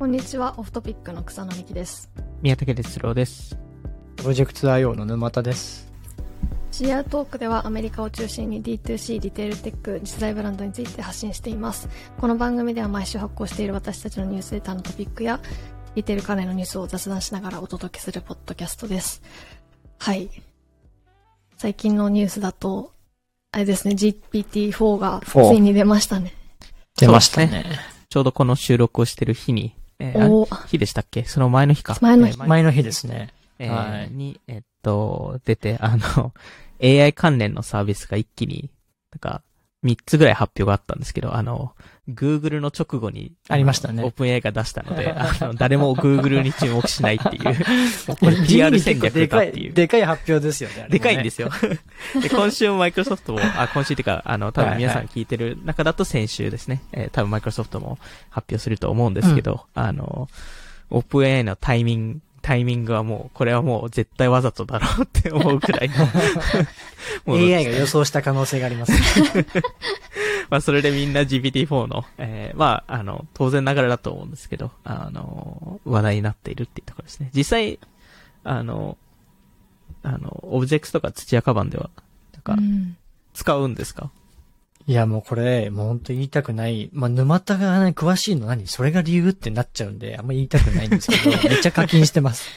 こんにちは、オフトピックの草野美希です。宮武哲郎です。プロジェクト IO の沼田です。CR トークではアメリカを中心に D2C リテールテック実在ブランドについて発信していますこの番組では毎週発行している私たちのニュースレターのトピックやリテール関連のニュースを雑談しながらお届けするポッドキャストですはい最近のニュースだとあれですね GPT-4 がつ4いに出ましたね出ましたね。ちょうどこの収録をしてる日に、えーおあ日でしたっけ？その前の日か。前の日。えー前の日ですね。えーはい。に、えっと、出て、あの、AI 関連のサービスが一気に、なんか、3つぐらい発表があったんですけど、あの、Google の直後に、ありましたねオープン AI が出したので、あの、誰も Google に注目しないっていう、これ PR 戦略でかっていう。でかい発表ですよね。。でかいんですすよ。で、今週もマイクロソフトも、あ、今週っていうか、あの、多分皆さん聞いてる中だと先週ですね。えー多分マイクロソフトも発表すると思うんですけど、あの、オープン AI のタイミング、タイミングはもう、これはもう絶対わざとだろうって思うくらい AI が予想した可能性があります。まあ、それでみんな GPT-4 の、えーまあ、あの、当然ながらだと思うんですけど、あの、話題になっているっていうところですね。実際、あの、あの、オブジェクトとか土屋カバンでは、なんかう、ん使うんですか？いや、もうこれ、もう本当言いたくない。まあ、沼田がね、詳しいの何？それが理由ってなっちゃうんで、あんま言いたくないんですけど、めっちゃ課金してます。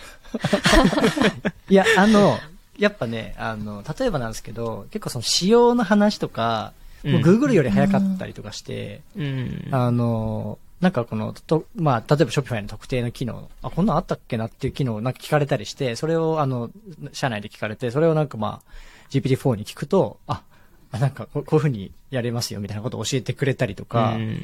いや、あの、やっぱね、あの、例えばなんですけど、結構その仕様の話とか、もう Google より早かったりとかして、うん。あの、なんかこの、と、まあ、例えば Shopify の特定の機能、あ、こんなんあったっけなっていう機能をなんか聞かれたりして、それをあの、社内で聞かれて、それをなんかまあ、GPT-4 に聞くと、あ、あなんかこうこういう風にやれますよみたいなことを教えてくれたりとか、うん。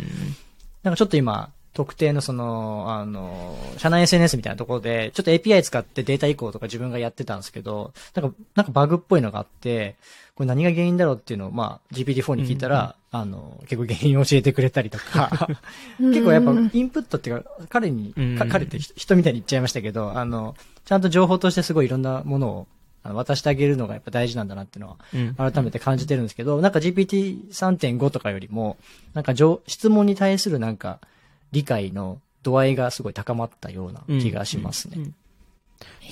なんかちょっと今、特定のその、あの、社内 SNS みたいなところで、ちょっと API 使ってデータ移行とか自分がやってたんですけど、なんか、なんかバグっぽいのがあって、これ何が原因だろうっていうのを、まあ、GPT-4 に聞いたら、あの、結構原因を教えてくれたりとか、結構やっぱうんインプットっていうか、彼に、かうん。彼って人人みたいに言っちゃいましたけど、あの、ちゃんと情報としてすごいいろんなものをあの渡してあげるのがやっぱ大事なんだなっていうのはうん改めて感じてるんですけど、なんか GPT3.5 とかよりも、なんか上質問に対するなんか理解の度合いがすごい高まったような気がしますね。うん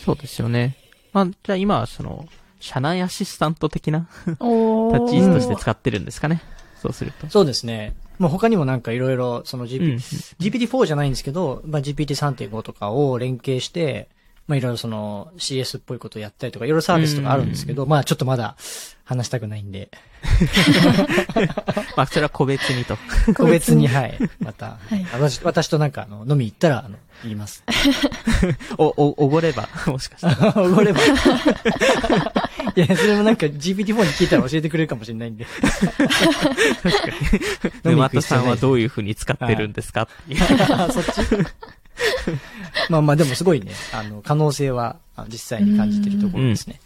そうですよね。まあ、じゃあ今はその、社内アシスタント的な立ち位置として使ってるんですかね。そうすると。そうですね。もう他にもなんかいろいろ、その GP、うん GPT4 じゃないんですけど、まあ、GPT3.5 とかを連携して、まあ、いろいろその CS っぽいことをやったりとか、いろいろサービスとかあるんですけど、まあ、ちょっとまだ話したくないんで、まあ、それは個別にと。個別に、はい、また、はい私、私となんか、あの、飲み行ったら、あの、言います。お、お、おごれば、もしかしたら。おごれば。いや、それもなんか GPT-4 に聞いたら教えてくれるかもしれないんで。沼田さんはどういう風に使ってるんですか。そっち？まあまあでもすごいね、あの、可能性はあ実際に感じてるところですね。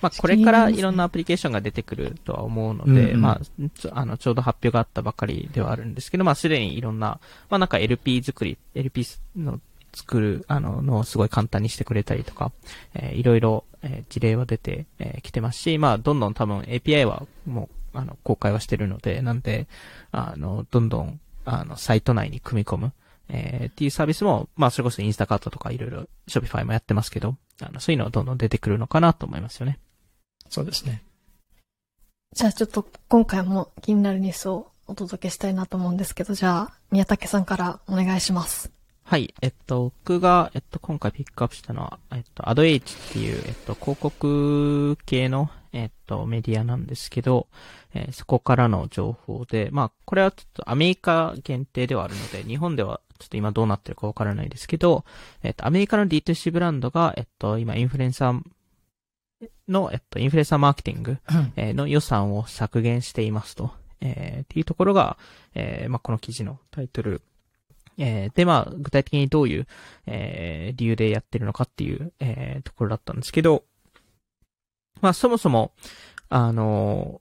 まあ、これからいろんなアプリケーションが出てくるとは思うので、うんうん。まあ、ちょあの、ちょうど発表があったばかりではあるんですけど、まあ、すでにいろんな、まあ、なんか LP 作り、LP の作る、あの、のをすごい簡単にしてくれたりとか、えーいろいろ、えー事例は出てき、えー来てますし、まあ、どんどん多分 API はもう、あの、公開はしてるので、なんで、あの、どんどん、あの、サイト内に組み込む、えーっていうサービスも、まあ、それこそインスタカートとかいろいろ、ショピファイもやってますけど、あの、そういうのはどんどん出てくるのかなと思いますよね。そうですね。じゃあちょっと今回も気になるニュースをお届けしたいなと思うんですけど、じゃあ宮武さんからお願いします。はい。えっと、僕が、えっと、今回ピックアップしたのは、えっと、アドエイチっていう、えっと、広告系の、えっと、メディアなんですけど、えーそこからの情報で、まあ、これはちょっとアメリカ限定ではあるので、日本ではちょっと今どうなってるかわからないですけど、えっと、アメリカの D2C ブランドが、えっと、今インフルエンサーの、えっと、インフルエンサーマーケティング、えーの予算を削減していますと、えーっていうところが、えーまあ、この記事のタイトルえーで、まあ、具体的にどういう、えー理由でやってるのかっていう、えーところだったんですけど、まあ、そもそも、あの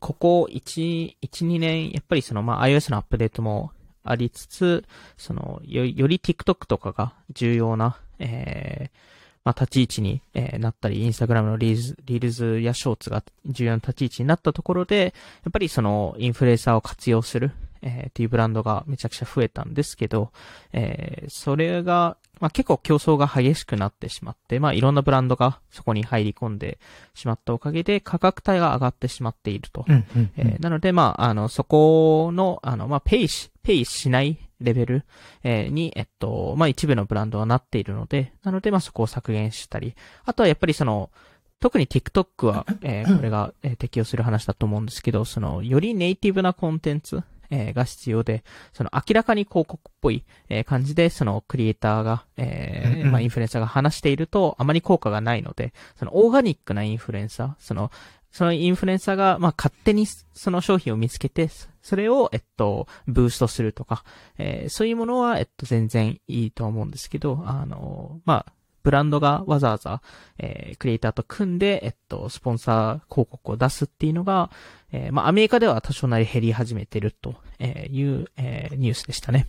ここ1、1、2年、やっぱりその、まあ、iOS のアップデートもありつつ、その、よより TikTok とかが重要な、えーまあ、立ち位置に、えーなったり、インスタグラムのリーズリールズやショーツが重要な立ち位置になったところで、やっぱりその、インフルエンサーを活用する、えーっていうブランドがめちゃくちゃ増えたんですけど、えーそれが、まあ、結構競争が激しくなってしまって、まあ、いろんなブランドがそこに入り込んでしまったおかげで価格帯が上がってしまっていると。うんうんえーなので、まあ、あの、そこの、あの、まあ、ペイし、ペイしないレベル、えーに、えっと、まあ、一部のブランドはなっているので、なので、まあ、そこを削減したり、あとはやっぱりその、特に TikTok は、えーこれが、えー適用する話だと思うんですけど、その、よりネイティブなコンテンツ、えーが必要で、その明らかに広告っぽい、えー感じで、そのクリエイターが、えーまあ、インフルエンサーが話していると、あまり効果がないので、そのオーガニックなインフルエンサー、その、そのインフルエンサーが、まあ、勝手にその商品を見つけて、それを、えっと、ブーストするとか、えーそういうものは、えっと、全然いいとは思うんですけど、あの、まあ、ブランドがわざわざ、えークリエイターと組んで、えっと、スポンサー広告を出すっていうのが、えーまあ、アメリカでは多少なり減り始めてるとえーいう、えーニュースでしたね。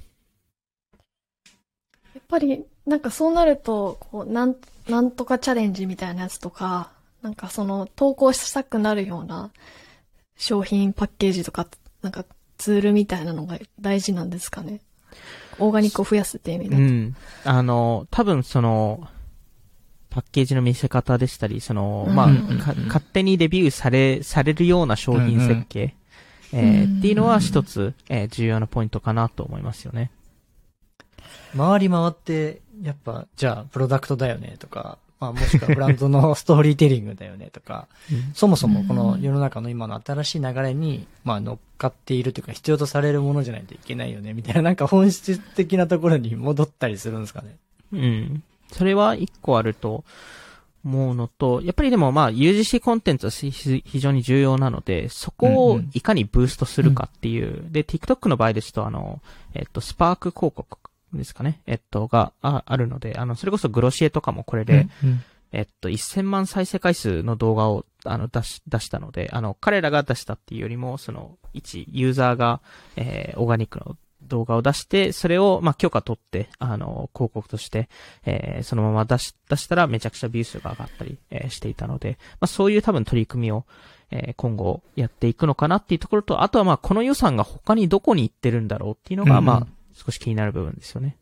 やっぱり、なんかそうなると、こう、なん、なんとかチャレンジみたいなやつとか、なんかその、投稿したくなるような商品パッケージとか、なんかツールみたいなのが大事なんですかね？オーガニックを増やすっていう意味だと。うん。あの、多分その、パッケージの見せ方でしたり、その、まあ、勝手にレビューされ、されるような商品設計、えーうんっていうのは一つ、えー重要なポイントかなと思いますよね。回り回って、やっぱ、じゃあ、プロダクトだよねとか、まあ、もしくはブランドのストーリーテリングだよねとか、そもそもこの世の中の今の新しい流れに、まあ乗っかっているというか必要とされるものじゃないといけないよね、みたいななんか本質的なところに戻ったりするんですかね。うん。それは一個あると思うのと、やっぱりでもまあ UGC コンテンツは非非常に重要なので、そこをうんうんいかにブーストするかっていう。で、TikTok の場合ですと、あの、えっと、スパーク広告ですかね。えっと、がああるので、あの、それこそグロシエとかもこれで、うんえっと、1000万再生回数の動画を、あの、出し、出したので、あの、彼らが出したっていうよりも、その、一ユーザーが、えー、オーガニックの動画を出して、それを、まあ、許可取って、あの、広告として、えー、そのまま出し、出したらめちゃくちゃビュー数が上がったり、えーしていたので、まあ、そういう多分取り組みを、えー今後やっていくのかなっていうところと、あとはまあ、この予算が他にどこに行ってるんだろうっていうのが、うんうんまあ、少し気になる部分ですよね。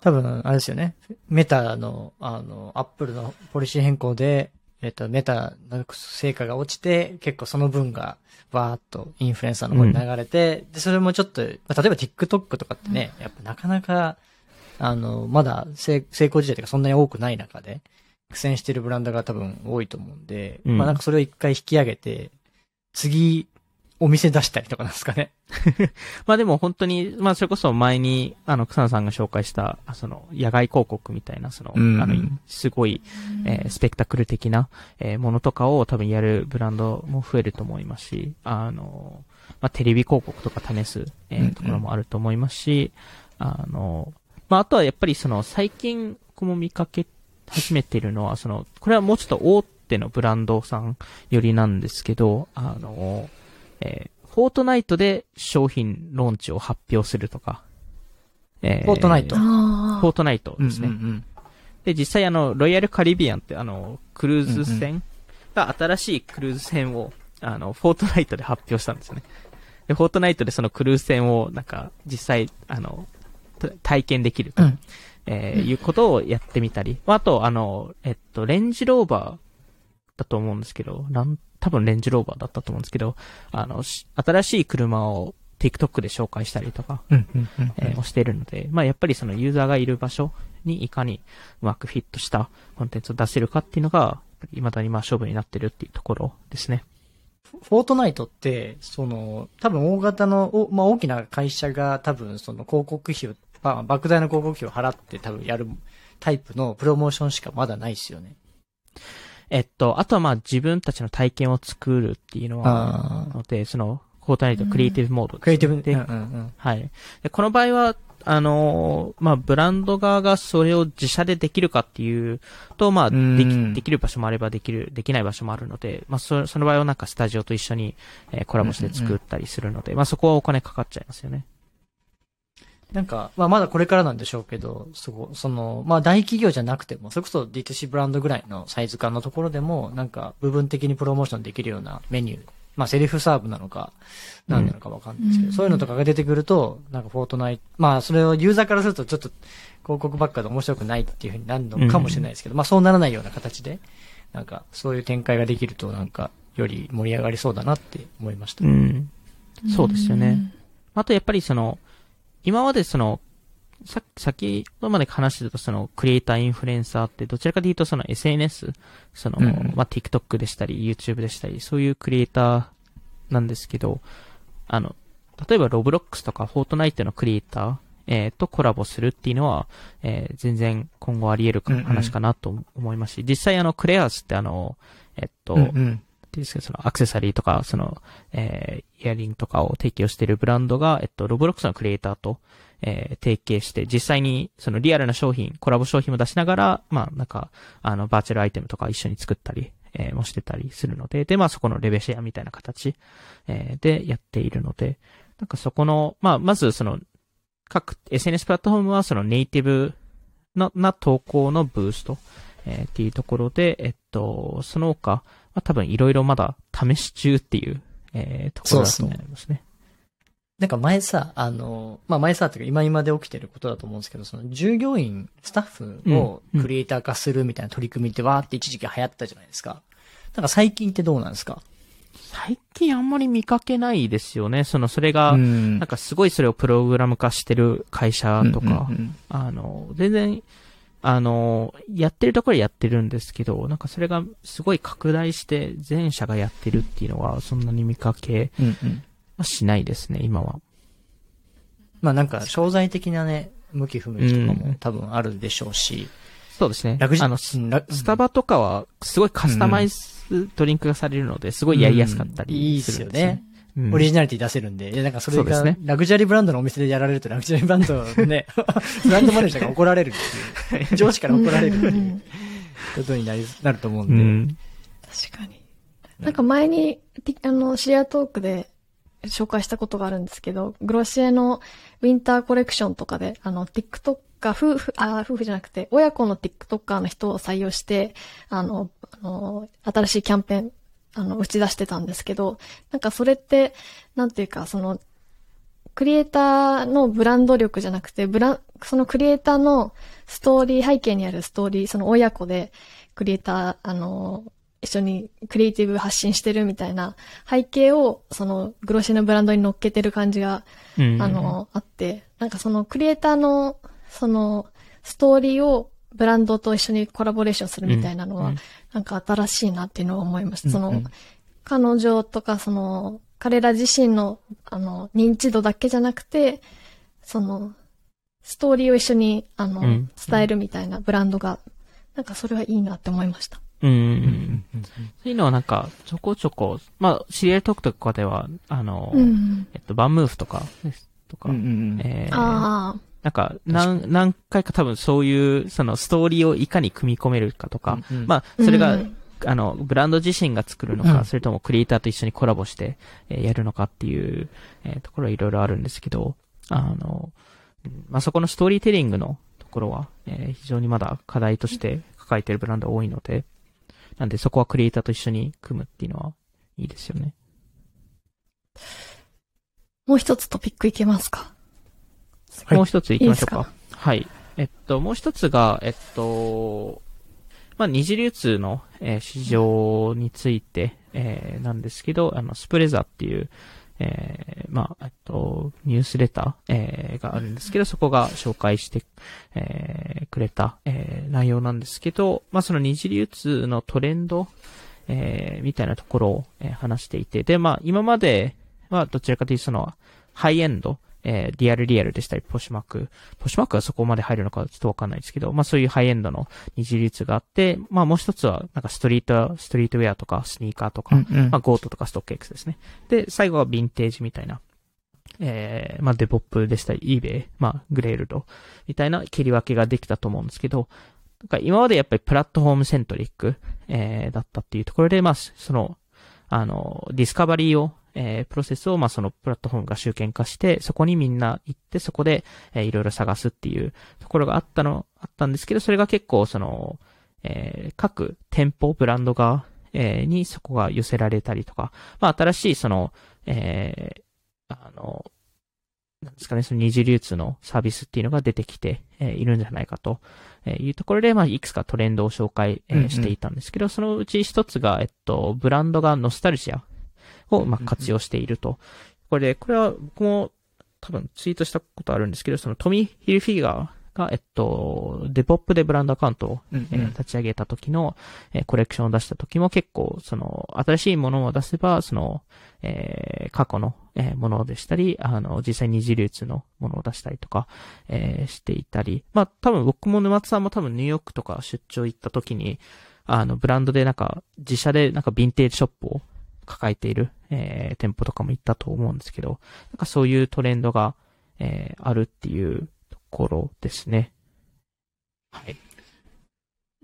多分、あれですよね。メタの、あの、アップルのポリシー変更で、えっと、メタの成果が落ちて、結構その分が、わーっとインフルエンサーの方に流れて、で、それもちょっと、まあ例えば TikTok とかってね、やっぱなかなか、あの、まだ成成功事例とかそんなに多くない中で、苦戦してるブランドが多分多いと思うんで、うん。まあなんかそれを一回引き上げて、次、お店出したりとかなんですかね。まあでも本当に、まあそれこそ前に、あの、草野さんが紹介した、あその、野外広告みたいな、その、うんあの、すごい、えースペクタクル的な、えーものとかを多分やるブランドも増えると思いますし、あの、まあテレビ広告とか試す、えーうんうんところもあると思いますし、あの、まああとはやっぱりその、最近、僕も見かけ始めているのは、その、これはもうちょっと大手のブランドさんよりなんですけど、あの、えーフォートナイトで商品ローンチを発表するとか。えフォートナイトフォーあトナイトですね。うんうんで、実際あの、ロイヤルカリビアンってあの、クルーズ船が新しいクルーズ船を、あの、フォートナイトで発表したんですよね。で、フォートナイトでそのクルーズ船を、なんか、実際、あの、た体験できると、うんえーいうことをやってみたり、あと、あの、えっと、レンジローバーだと思うんですけど、なん、多分レンジローバーだったと思うんですけど、あの、し新しい車を TikTok で紹介したりとか、えしているので、まあやっぱりそのユーザーがいる場所にいかにうまくフィットしたコンテンツを出せるかっていうのが、未だにまあ勝負になってるっていうところですね。フォートナイトって、その、多分大型の、おまあ、大きな会社が多分その広告費を、まあ、莫大な広告費を払って多分やるタイプのプロモーションしかまだないですよね。えっと、あとはまあ自分たちの体験を作るっていうのは、あので、その、フォートナイトクリエイティブモードですね。クリエイティブ、で、うんうんうん。はい。で、この場合は、あのーまあ、ブランド側がそれを自社でできるかっていうと、まあ、でうん。き、できる場所もあればできる、できない場所もあるので、まあ、そその場合はなんかスタジオと一緒に、えーコラボして作ったりするので、まあ、そこはお金かかっちゃいますよね。なんか、まあまだこれからなんでしょうけど、そこ、その、まあ大企業じゃなくても、それこそ D2C ブランドぐらいのサイズ感のところでも、なんか部分的にプロモーションできるようなメニューまあセリフサーブなのか、何なのかわかんないですけど、うんそういうのとかが出てくると、なんかフォートナイト、まあそれをユーザーからするとちょっと広告ばっかで面白くないっていうふうになるのかもしれないですけど、まあそうならないような形で、なんかそういう展開ができるとなんかより盛り上がりそうだなって思いました。うん。そうですよね。あとやっぱりその、今までその、さ先ほどまで話してたそのクリエイターインフルエンサーってどちらかというとその SNS、その、うんうんまあ、TikTok でしたり YouTube でしたりそういうクリエイターなんですけど、あの、例えば Roblox とか Fortnite のクリエイター、えーとコラボするっていうのは、えー全然今後あり得る話かなと思いますし、実際あのクレアスってあの、えっと、うんうん。ていうんですか、そのアクセサリーとか、その、えー、イヤリングとかを提供しているブランドが、えっと、ロブロックスのクリエイターと、えー、提携して、実際に、そのリアルな商品、コラボ商品も出しながら、まあ、なんか、あの、バーチャルアイテムとか一緒に作ったり、えー、もしてたりするので、で、まあ、そこのレベシェアみたいな形、えー、でやっているので、なんかそこの、まあ、まずその、各 SNS プラットフォームはそのネイティブな、な投稿のブースト、えーっていうところで、えっと、その他、まあ、多分いろいろまだ試し中っていう、えーところだと思いますね。なんか前さ、あの、まあ前さっていうか今今で起きてることだと思うんですけど、その従業員、スタッフをうんうんクリエイター化するみたいな取り組みってわーって一時期流行ったじゃないですか。なんか最近ってどうなんですか？最近あんまり見かけないですよね。その、それが、んなんかすごいそれをプログラム化してる会社とか、うんうんあの、全然、あの、やってるところはやってるんですけど、なんかそれがすごい拡大して全社がやってるっていうのはそんなに見かけしないですね、今は。まあなんか商材的なね、向き不向きとかうん。も多分あるでしょうし、そうですね。あの、スタバとかはすごいカスタマイズドリンクがされるので、すごいやりやすかったうんいいりですよるん。ですよね。オリジナリティ出せるんで、いやなんかそれがラグジュアリーブランドのお店でやられるとラグジュアリーブランドのね、ブランドマネージャーが怒られるっていう、上司から怒られるっていう。ことになり、なると思ううんで、ん。確かに。なんか前に、あの、シェアトークで紹介したことがあるんですけど、グロシエのウィンターコレクションとかで、あの、TikToker、夫婦、あ、夫婦じゃなくて、親子の TikToker の人を採用して、あの、あの、新しいキャンペーン、あの、打ち出してたんですけど、なんかそれって、なんていうか、その、クリエイターのブランド力じゃなくて、ブラン、そのクリエイターのストーリー、背景にあるストーリー、その親子で、クリエイター、あの、一緒にクリエイティブ発信してるみたいな背景を、その、グロシーのブランドに乗っけてる感じが、うん。あの、あって、なんかそのクリエイターの、その、ストーリーをブランドと一緒にコラボレーションするみたいなのは、なんか新しいなっていうのを思いました。その彼女とかその、彼ら自身の、あの、認知度だけじゃなくて、その、ストーリーを一緒に、あの、うん伝えるみたいなブランドが、なんかそれはいいなって思いました。うんうんううんんそういうのはなんか、ちょこちょこ、まあ、知り合いトークとかでは、あの、うん。えっと、バンムーフとかです、とか、うんうんうんえーああ、なんか、何、何回か多分そういう、そのストーリーをいかに組み込めるかとか、うんうん。まあ、それが、うん。あの、ブランド自身が作るのか、うん。それともクリエイターと一緒にコラボして、えーやるのかっていう、えーところはいろいろあるんですけど、あの、うんまあ、そこのストーリーテリングのところは、えー非常にまだ課題として抱えているブランドが多いので、なんでそこはクリエイターと一緒に組むっていうのはいいですよね。もう一つトピックいけますか？はいもう一つ行きましょうか。いいではい。えっと、もう一つが、えっと、まあ、二次流通の、えー市場について、えーなんですけど、あの、スプレザっていう、えーまあ、えっと、ニュースレター、えーがあるんですけど、そこが紹介して、えーくれた、えー内容なんですけど、まあ、その二次流通のトレンド、えーみたいなところを、えー話していて、で、まあ、今まではどちらかというとその、ハイエンド、えーリアルリアルでしたり、ポシマーク。ポシマークはそこまで入るのかちょっとわかんないですけど、まあそういうハイエンドの二次流通があって、まあもう一つは、なんかストリート、ストリートウェアとか、スニーカーとか、うんうんまあゴートとかストック X ですね。で、最後はヴィンテージみたいな。えー、まあ Depop でしたり、eBay、まあ Grailed みたいな切り分けができたと思うんですけど、なんか今までやっぱり platform centric、えー、だったっていうところで、まあその、あの、ディスカバリーを、えー、プロセスを、まあ、そのプラットフォームが集権化して、そこにみんな行って、そこで、えー、いろいろ探すっていうところがあったの、あったんですけど、それが結構、その、えー、各店舗、ブランドが、えーにそこが寄せられたりとか、まあ、新しいその、えーあの、なんですかね、その二次流通のサービスっていうのが出てきて、えーいるんじゃないかと、えーいうところで、まあ、いくつかトレンドを紹介、えーうんうん。していたんですけど、そのうち一つが、えっと、ブランドがノスタルジアを、まあ、活用していると。これで、これは僕も多分ツイートしたことあるんですけど、そのトミー・ヒルフィガーが、えっと、デポップでブランドアカウントをうんえー立ち上げた時の、えーコレクションを出した時も結構、その、新しいものを出せば、その、えー過去の、えーものでしたり、あの、実際二次流通のものを出したりとか、えーしていたり、まあ、多分僕も沼津さんも多分ニューヨークとか出張行った時に、あの、ブランドでなんか、自社でなんかヴィンテージショップを抱えている、えー店舗とかも行ったと思うんですけど、なんかそういうトレンドが、えーあるっていうところですね。はい。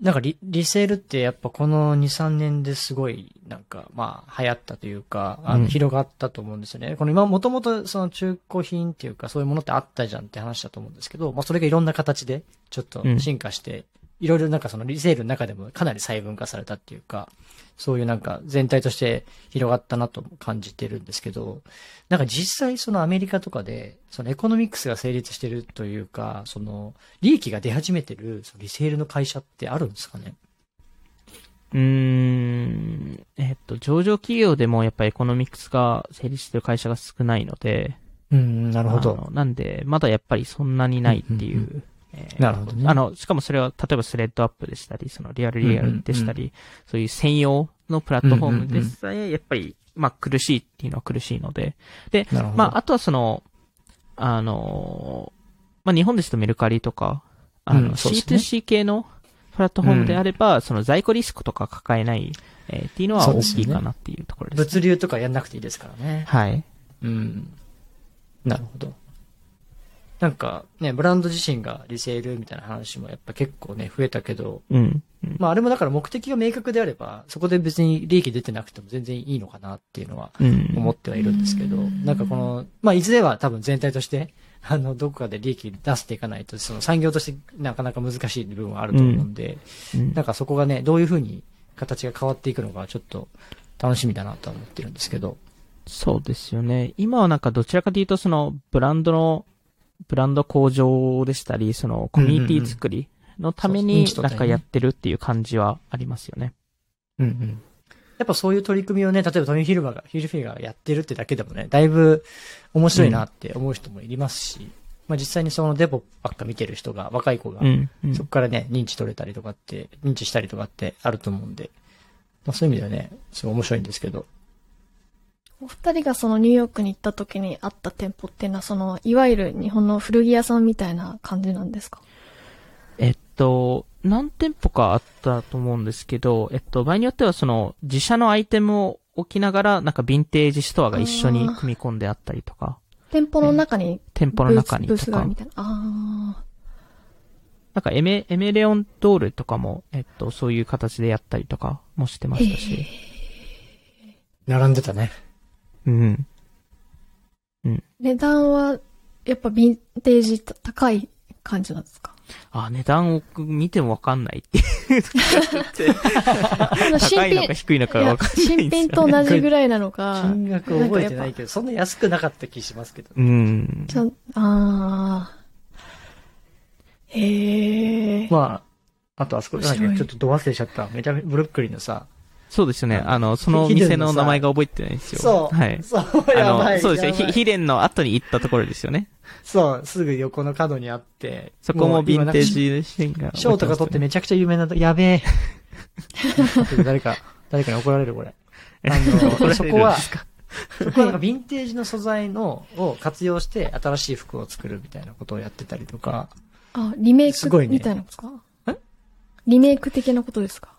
なんかリリセールってやっぱこの2、3年ですごいなんかまあ流行ったというか、あうんの広がったと思うんですよね。この今もともとその中古品っていうかそういうものってあったじゃんって話だと思うんですけど、まあそれがいろんな形でちょっと進化して、いろいろなんかそのリセールの中でもかなり細分化されたっていうか、そういうなんか全体として広がったなと感じてるんですけど、なんか実際そのアメリカとかで、そのエコノミクスが成立してるというか、その利益が出始めてるそのリセールの会社ってあるんですかね？うーん、えっと、上場企業でもやっぱりエコノミクスが成立してる会社が少ないので、うん、なるほど。なんで、まだやっぱりそんなにないっていう。うんうんえーなるほどねあの、しかもそれは、例えばスレッドアップでしたり、そのリアルリアルでしたり、そういう専用のプラットフォームでさえ、やっぱり、まあ苦しいっていうのは苦しいので、で。まああとはその、あのーまあ日本ですとメルカリとか、あの、うんね C2C 系のプラットフォームであれば、その在庫リスクとか抱えない、えーっていうのは大きいかなっていうところです、物流とかやんなくていいですからね。はい。うん。なるほど。なんかね、ブランド自身がリセールみたいな話もやっぱ結構ね、増えたけど、うん。うんまああれもだから目的が明確であれば、そこで別に利益出てなくても全然いいのかなっていうのはうん。思ってはいるんですけど、なんかこの、まあいずれは多分全体として、あの、どこかで利益出していかないと、その産業としてなかなか難しい部分はあると思うんで、うんなんかそこがね、どういう風に形が変わっていくのかちょっと楽しみだなとは思ってるんですけど。そうですよね。今はなんかどちらかというとそのブランドの、ブランド向上でしたり、そのコミュニティ作りのためになんかやってるっていう感じはありますよね。うんうん。やっぱそういう取り組みをね、例えばトミー・ヒルバーが、ヒルフィガーがやってるってだけでもね、だいぶ面白いなって思う人もいますし、まあ実際にそのデポばっか見てる人が、若い子が、うん。うんそこからね、認知取れたりとかって、認知したりとかってあると思うんで、まあそういう意味ではね、すごい面白いんですけど。お二人がそのニューヨークに行った時にあった店舗っていうのは、その、いわゆる日本の古着屋さんみたいな感じなんですか？えっと、何店舗かあったと思うんですけど、えっと、場合によってはその自社のアイテムを置きながら、なんかヴィンテージストアが一緒に組み込んであったりとか、店舗の中に店舗の中にとか。ブースがあるみ、たいな。あなんかエメ、エメレオンドールとかも、えっと、そういう形でやったりとかもしてましたし、並んでたね。うん。ー値段は、やっぱヴィンテージ高い感じなんですか？あ、値段を見てもわかんないっていう。あの新高いのか品、低いのかわかんないですよ、ね。新品と同じぐらいなのか、金額覚えてないけど、そんな安くなかった気しますけど。うん。ちゃん、あー。へえ。まあ、あとあそこ、なんだっ面白いけちょっとど忘れしちゃった。めちゃめちゃブルックリンのさ、そうですよね。あの、その店の名前が覚えてないんですよ。そう。はい。そう、あやばい。の、そうですよ。やばいひヒレンの後に行ったところですよね。そう、すぐ横の角にあって。そこもヴィンテーうジシーンが。賞とか取ってめちゃくちゃ有名なと、やべえ。誰か、誰かに怒られるこれ。あの、そこは、そこはなんかヴィンテージの素材の、を活用して新しい服を作るみたいなことをやってたりとか、あ、リメイクすごいねみたいなことですか？んリメイク的なことですか？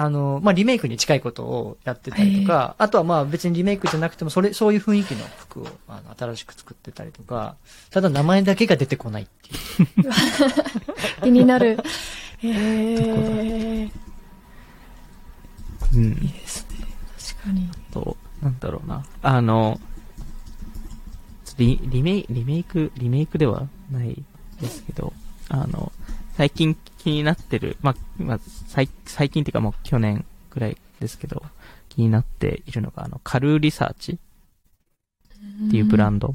あの、まあ、リメイクに近いことをやってたりとか、あとはまあ別にリメイクじゃなくても、それ、そういう雰囲気の服を、あの、新しく作ってたりとか、ただ名前だけが出てこないっていう。気になる。へえ。うん。確かに。と、なんだろうな。あの、リ、リメイリメイク、リメイクではないですけど、あの、最近気になってる、まあ、まあ、最、最近っていうかもう去年ぐらいですけど、気になっているのが、あの、カルーリサーチっていうブランド。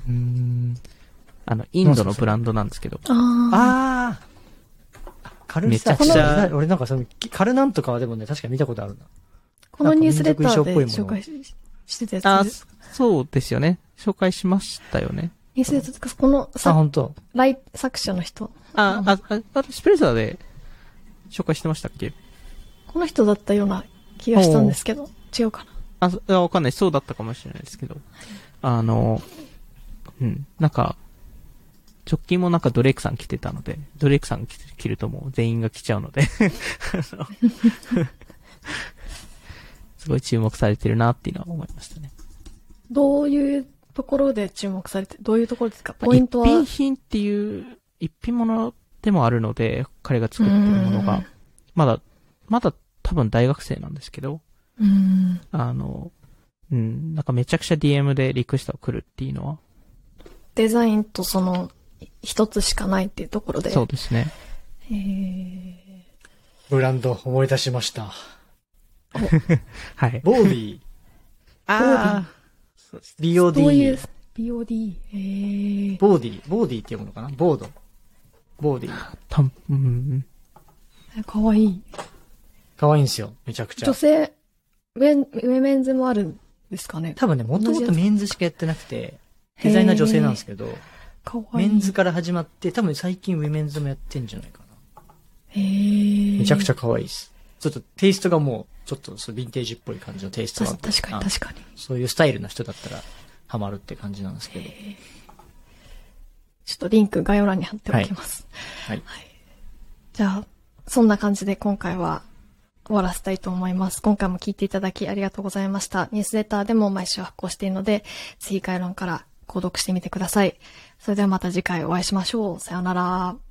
あの、インドのブランドなんですけど、ああ。ああカルサめちゃくちゃ俺俺なんかその、カルなんとかはでもね、確か見たことあるな。このニュースレターで紹介ししてたやつあです。そうですよね。紹介しましたよね。ニュースレターですかこのあ、さ、本当。来、作者の人。あ、あ、あ、あスプレザーで紹介してましたっけ？この人だったような気がしたんですけど、違うかな？あ、わかんない。そうだったかもしれないですけど。あの、うん。なんか、直近もなんかドレイクさん着てたので、ドレイクさん着るともう全員が着ちゃうので すごい注目されてるなっていうのは思いましたね。どういうところで注目されて、どういうところですか？ポイントは？一品品っていう、一品物でもあるので、彼が作ってるものうんが、まだ、まだ多分大学生なんですけど、うん。あの、うん、なんかめちゃくちゃ DM でリクエストが来るっていうのは、デザインとその、一つしかないっていうところで。そうですね。へーブランド思い出しました。はい。ボーディ あどういう BOD。BOD。へーボーディボーディっていうものかな？ボード。ボーディあ、たん、うん、えかわいい。かわいいんですよ。めちゃくちゃ女。性、ウェ、ウィメンズもあるんですかね？多分ね、もともとメンズしかやってなくて、デザイナー女性なんですけど、かわいい。メンズから始まって、多分最近ウィメンズもやってんじゃないかな。めちゃくちゃ可愛いです。ちょっとテイストがもう、ちょっとそうヴィンテージっぽい感じのテイストがあって確かにあ確かに。そういうスタイルの人だったら、ハマるって感じなんですけど。ちょっとリンク概要欄に貼っておきます。はい。じゃあ、そんな感じで今回は終わらせたいと思います。今回も聞いていただきありがとうございました。ニュースレターでも毎週発行しているので、ぜひ概要欄から購読してみてください。それではまた次回お会いしましょう。さようなら。